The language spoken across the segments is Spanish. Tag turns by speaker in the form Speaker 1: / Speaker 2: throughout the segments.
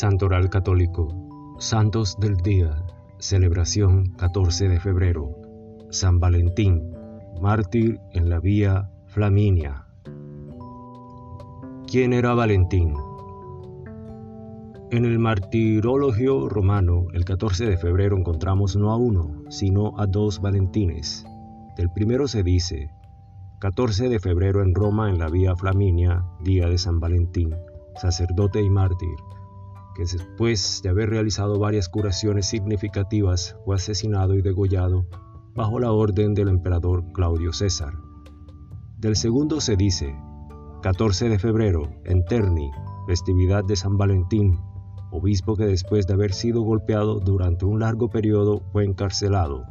Speaker 1: Santoral Católico, Santos del Día, celebración 14 de febrero, San Valentín, mártir en la vía Flaminia. ¿Quién era Valentín? En el martirologio romano, el 14 de febrero encontramos no a uno, sino a dos Valentines. Del primero se dice, 14 de febrero en Roma en la vía Flaminia, día de San Valentín, sacerdote y mártir que después de haber realizado varias curaciones significativas fue asesinado y degollado bajo la orden del emperador Claudio César. Del segundo se dice, 14 de febrero, en Terni, festividad de San Valentín, obispo que después de haber sido golpeado durante un largo periodo fue encarcelado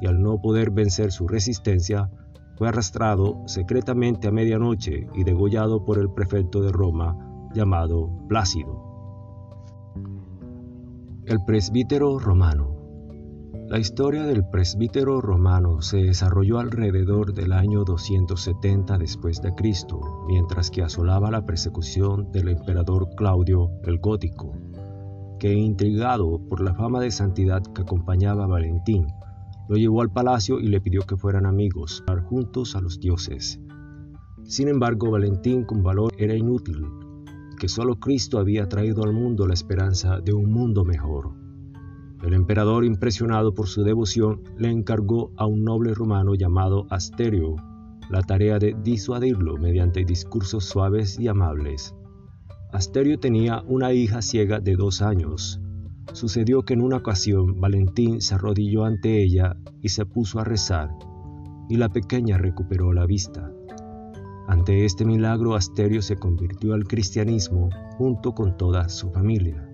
Speaker 1: y al no poder vencer su resistencia, fue arrastrado secretamente a medianoche y degollado por el prefecto de Roma llamado Plácido. El presbítero romano. La historia del presbítero romano se desarrolló alrededor del año 270 después de Cristo, mientras que asolaba la persecución del emperador Claudio el Gótico, que intrigado por la fama de santidad que acompañaba a Valentín, lo llevó al palacio y le pidió que fueran amigos, juntos a los dioses. Sin embargo, Valentín con valor era inútil, que solo Cristo había traído al mundo la esperanza de un mundo mejor. El emperador, impresionado por su devoción, le encargó a un noble romano llamado Asterio la tarea de disuadirlo mediante discursos suaves y amables. Asterio tenía una hija ciega de dos años. Sucedió que en una ocasión Valentín se arrodilló ante ella y se puso a rezar, y la pequeña recuperó la vista. Ante este milagro, Asterio se convirtió al cristianismo junto con toda su familia.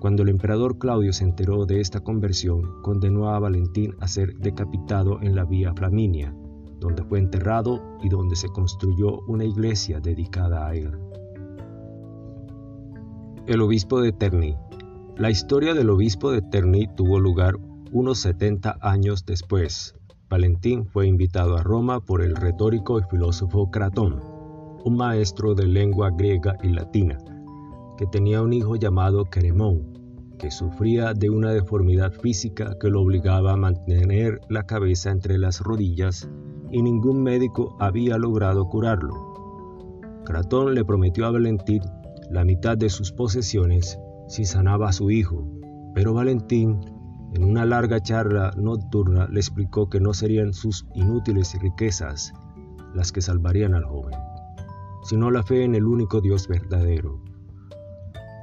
Speaker 1: Cuando el emperador Claudio se enteró de esta conversión, condenó a Valentín a ser decapitado en la vía Flaminia, donde fue enterrado y donde se construyó una iglesia dedicada a él. El obispo de Terni. La historia del obispo de Terni tuvo lugar unos 70 años después, Valentín fue invitado a Roma por el retórico y filósofo Cratón, un maestro de lengua griega y latina, que tenía un hijo llamado Queremón, que sufría de una deformidad física que lo obligaba a mantener la cabeza entre las rodillas y ningún médico había logrado curarlo. Cratón le prometió a Valentín la mitad de sus posesiones si sanaba a su hijo, pero Valentín en una larga charla nocturna le explicó que no serían sus inútiles riquezas las que salvarían al joven, sino la fe en el único Dios verdadero.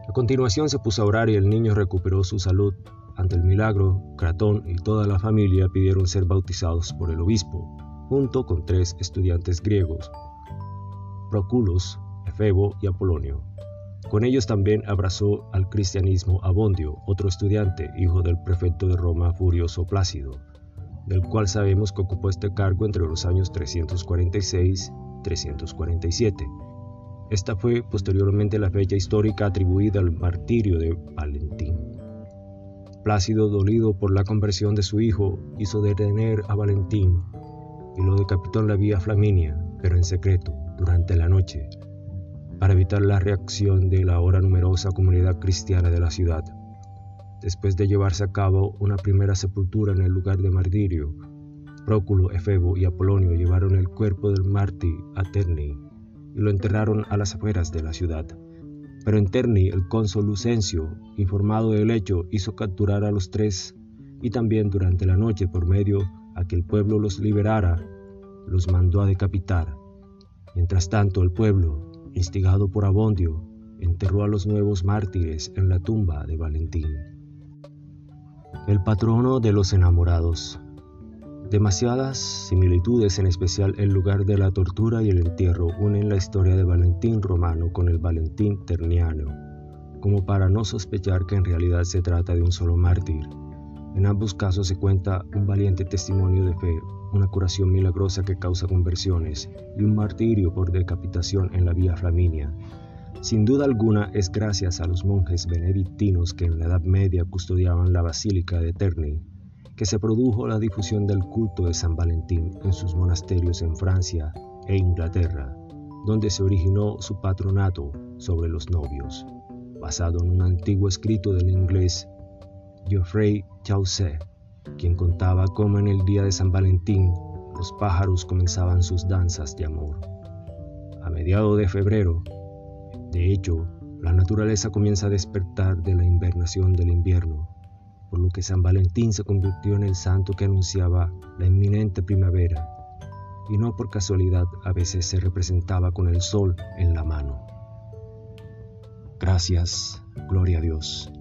Speaker 1: A continuación se puso a orar y el niño recuperó su salud. Ante el milagro, Cratón y toda la familia pidieron ser bautizados por el obispo, junto con tres estudiantes griegos, Proculos, Efebo y Apolonio. Con ellos también abrazó al cristianismo Abondio, otro estudiante, hijo del prefecto de Roma Furioso Plácido, del cual sabemos que ocupó este cargo entre los años 346 347. Esta fue posteriormente la fecha histórica atribuida al martirio de Valentín. Plácido, dolido por la conversión de su hijo, hizo detener a Valentín y lo decapitó en la vía Flaminia, pero en secreto, durante la noche, para evitar la reacción de la ahora numerosa comunidad cristiana de la ciudad. Después de llevarse a cabo una primera sepultura en el lugar de martirio, Próculo, Efebo y Apolonio llevaron el cuerpo del mártir a Terni y lo enterraron a las afueras de la ciudad. Pero en Terni el cónsul Lucencio, informado del hecho, hizo capturar a los tres y también durante la noche por medio a que el pueblo los liberara, los mandó a decapitar. Mientras tanto el pueblo, instigado por Abondio, enterró a los nuevos mártires en la tumba de Valentín. El patrono de los enamorados. Demasiadas similitudes, en especial el lugar de la tortura y el entierro, unen la historia de Valentín romano con el Valentín terniano, como para no sospechar que en realidad se trata de un solo mártir. En ambos casos se cuenta un valiente testimonio de fe, una curación milagrosa que causa conversiones y un martirio por decapitación en la vía Flaminia. Sin duda alguna es gracias a los monjes benedictinos que en la Edad Media custodiaban la Basílica de Terni que se produjo la difusión del culto de San Valentín en sus monasterios en Francia e Inglaterra, donde se originó su patronato sobre los novios. basado en un antiguo escrito del inglés Geoffrey Chaucer, quien contaba cómo en el día de San Valentín los pájaros comenzaban sus danzas de amor. A mediados de febrero, de hecho, la naturaleza comienza a despertar de la invernación del invierno, por lo que San Valentín se convirtió en el santo que anunciaba la inminente primavera, y no por casualidad a veces se representaba con el sol en la mano. Gracias, gloria a Dios.